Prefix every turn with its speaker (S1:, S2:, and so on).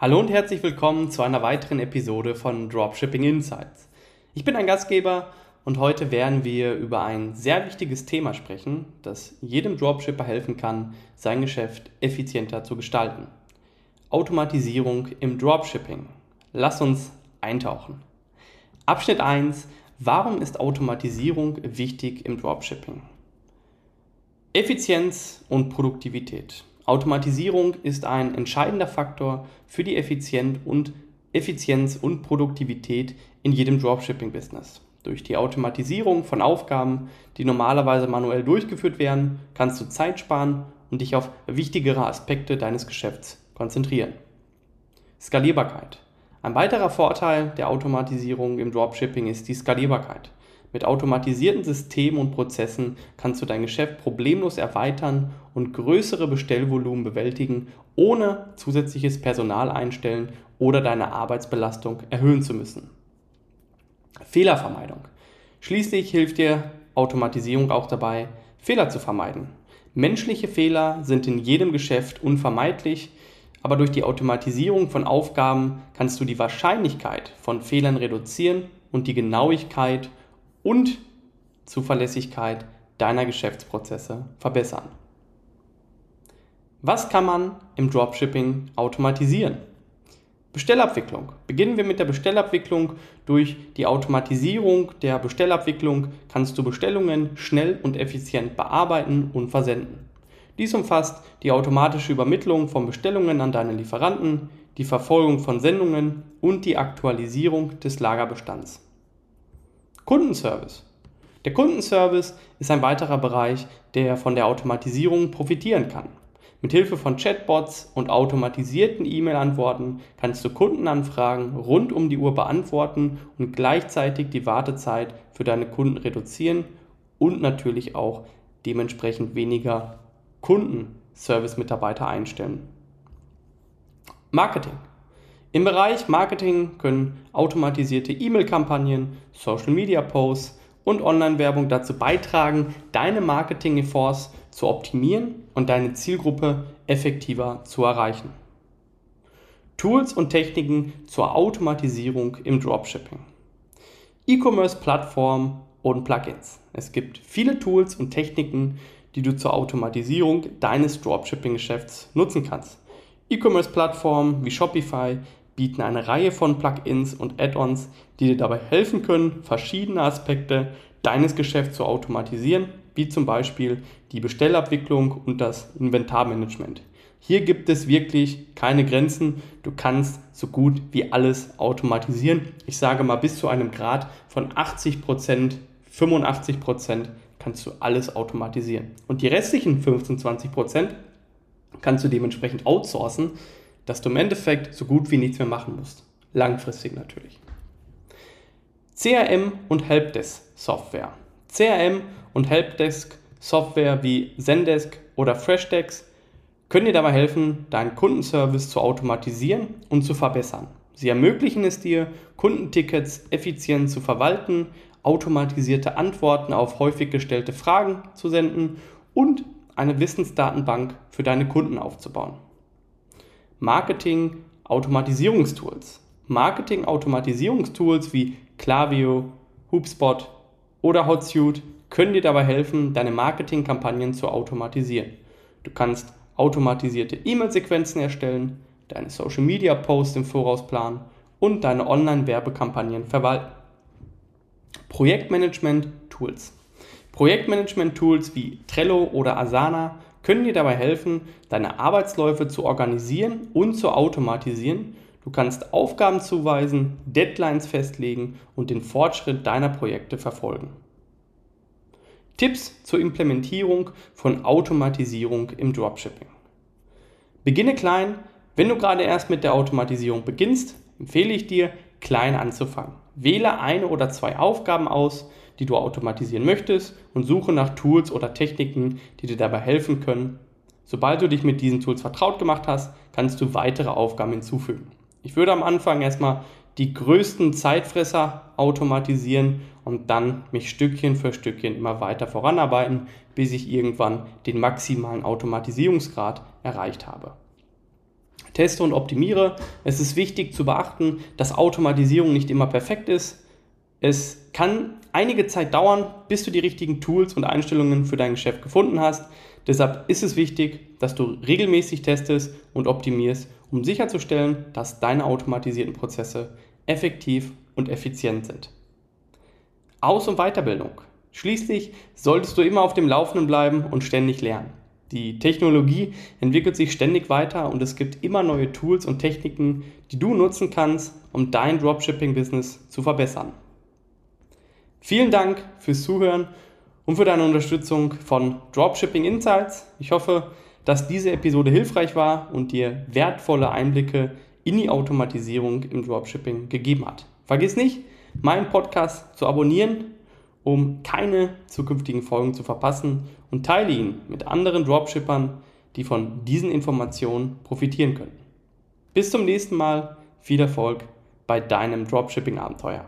S1: Hallo und herzlich willkommen zu einer weiteren Episode von Dropshipping Insights. Ich bin ein Gastgeber und heute werden wir über ein sehr wichtiges Thema sprechen, das jedem Dropshipper helfen kann, sein Geschäft effizienter zu gestalten. Automatisierung im Dropshipping. Lass uns eintauchen. Abschnitt 1. Warum ist Automatisierung wichtig im Dropshipping? Effizienz und Produktivität. Automatisierung ist ein entscheidender Faktor für die Effizienz und, Effizienz und Produktivität in jedem Dropshipping-Business. Durch die Automatisierung von Aufgaben, die normalerweise manuell durchgeführt werden, kannst du Zeit sparen und dich auf wichtigere Aspekte deines Geschäfts konzentrieren. Skalierbarkeit. Ein weiterer Vorteil der Automatisierung im Dropshipping ist die Skalierbarkeit. Mit automatisierten Systemen und Prozessen kannst du dein Geschäft problemlos erweitern und größere Bestellvolumen bewältigen, ohne zusätzliches Personal einstellen oder deine Arbeitsbelastung erhöhen zu müssen. Fehlervermeidung. Schließlich hilft dir Automatisierung auch dabei, Fehler zu vermeiden. Menschliche Fehler sind in jedem Geschäft unvermeidlich, aber durch die Automatisierung von Aufgaben kannst du die Wahrscheinlichkeit von Fehlern reduzieren und die Genauigkeit und Zuverlässigkeit deiner Geschäftsprozesse verbessern. Was kann man im Dropshipping automatisieren? Bestellabwicklung. Beginnen wir mit der Bestellabwicklung. Durch die Automatisierung der Bestellabwicklung kannst du Bestellungen schnell und effizient bearbeiten und versenden. Dies umfasst die automatische Übermittlung von Bestellungen an deine Lieferanten, die Verfolgung von Sendungen und die Aktualisierung des Lagerbestands. Kundenservice. Der Kundenservice ist ein weiterer Bereich, der von der Automatisierung profitieren kann. Mit Hilfe von Chatbots und automatisierten E-Mail-Antworten kannst du Kundenanfragen rund um die Uhr beantworten und gleichzeitig die Wartezeit für deine Kunden reduzieren und natürlich auch dementsprechend weniger Kundenservice-Mitarbeiter einstellen. Marketing. Im Bereich Marketing können automatisierte E-Mail-Kampagnen, Social-Media-Posts und Online-Werbung dazu beitragen, deine Marketing-Efforts zu optimieren und deine Zielgruppe effektiver zu erreichen. Tools und Techniken zur Automatisierung im Dropshipping. E-Commerce-Plattformen und Plugins. Es gibt viele Tools und Techniken, die du zur Automatisierung deines Dropshipping-Geschäfts nutzen kannst. E-Commerce-Plattformen wie Shopify bieten eine Reihe von Plugins und Add-ons, die dir dabei helfen können, verschiedene Aspekte deines Geschäfts zu automatisieren, wie zum Beispiel die Bestellabwicklung und das Inventarmanagement. Hier gibt es wirklich keine Grenzen. Du kannst so gut wie alles automatisieren. Ich sage mal, bis zu einem Grad von 80%, 85% kannst du alles automatisieren. Und die restlichen 15, 20% kannst du dementsprechend outsourcen, dass du im Endeffekt so gut wie nichts mehr machen musst. Langfristig natürlich. CRM und Helpdesk Software. CRM und Helpdesk Software wie Zendesk oder Freshdesk können dir dabei helfen, deinen Kundenservice zu automatisieren und zu verbessern. Sie ermöglichen es dir, Kundentickets effizient zu verwalten, automatisierte Antworten auf häufig gestellte Fragen zu senden und eine Wissensdatenbank für deine Kunden aufzubauen. Marketing-Automatisierungstools. Marketing-Automatisierungstools wie Klaviyo, HubSpot oder Hotsuite können dir dabei helfen, deine Marketingkampagnen zu automatisieren. Du kannst automatisierte E-Mail-Sequenzen erstellen, deine Social-Media-Posts im Voraus planen und deine Online-Werbekampagnen verwalten. Projektmanagement-Tools. Projektmanagement-Tools wie Trello oder Asana können dir dabei helfen, deine Arbeitsläufe zu organisieren und zu automatisieren. Du kannst Aufgaben zuweisen, Deadlines festlegen und den Fortschritt deiner Projekte verfolgen. Tipps zur Implementierung von Automatisierung im Dropshipping. Beginne klein. Wenn du gerade erst mit der Automatisierung beginnst, empfehle ich dir, klein anzufangen. Wähle eine oder zwei Aufgaben aus, die du automatisieren möchtest und suche nach Tools oder Techniken, die dir dabei helfen können. Sobald du dich mit diesen Tools vertraut gemacht hast, kannst du weitere Aufgaben hinzufügen. Ich würde am Anfang erstmal die größten Zeitfresser automatisieren und dann mich Stückchen für Stückchen immer weiter voranarbeiten, bis ich irgendwann den maximalen Automatisierungsgrad erreicht habe. Teste und optimiere. Es ist wichtig zu beachten, dass Automatisierung nicht immer perfekt ist. Es kann einige Zeit dauern, bis du die richtigen Tools und Einstellungen für dein Geschäft gefunden hast. Deshalb ist es wichtig, dass du regelmäßig testest und optimierst, um sicherzustellen, dass deine automatisierten Prozesse effektiv und effizient sind. Aus- und Weiterbildung. Schließlich solltest du immer auf dem Laufenden bleiben und ständig lernen. Die Technologie entwickelt sich ständig weiter und es gibt immer neue Tools und Techniken, die du nutzen kannst, um dein Dropshipping-Business zu verbessern. Vielen Dank fürs Zuhören und für deine Unterstützung von Dropshipping Insights. Ich hoffe, dass diese Episode hilfreich war und dir wertvolle Einblicke in die Automatisierung im Dropshipping gegeben hat. Vergiss nicht, meinen Podcast zu abonnieren, um keine zukünftigen Folgen zu verpassen und teile ihn mit anderen Dropshippern, die von diesen Informationen profitieren können. Bis zum nächsten Mal, viel Erfolg bei deinem Dropshipping-Abenteuer.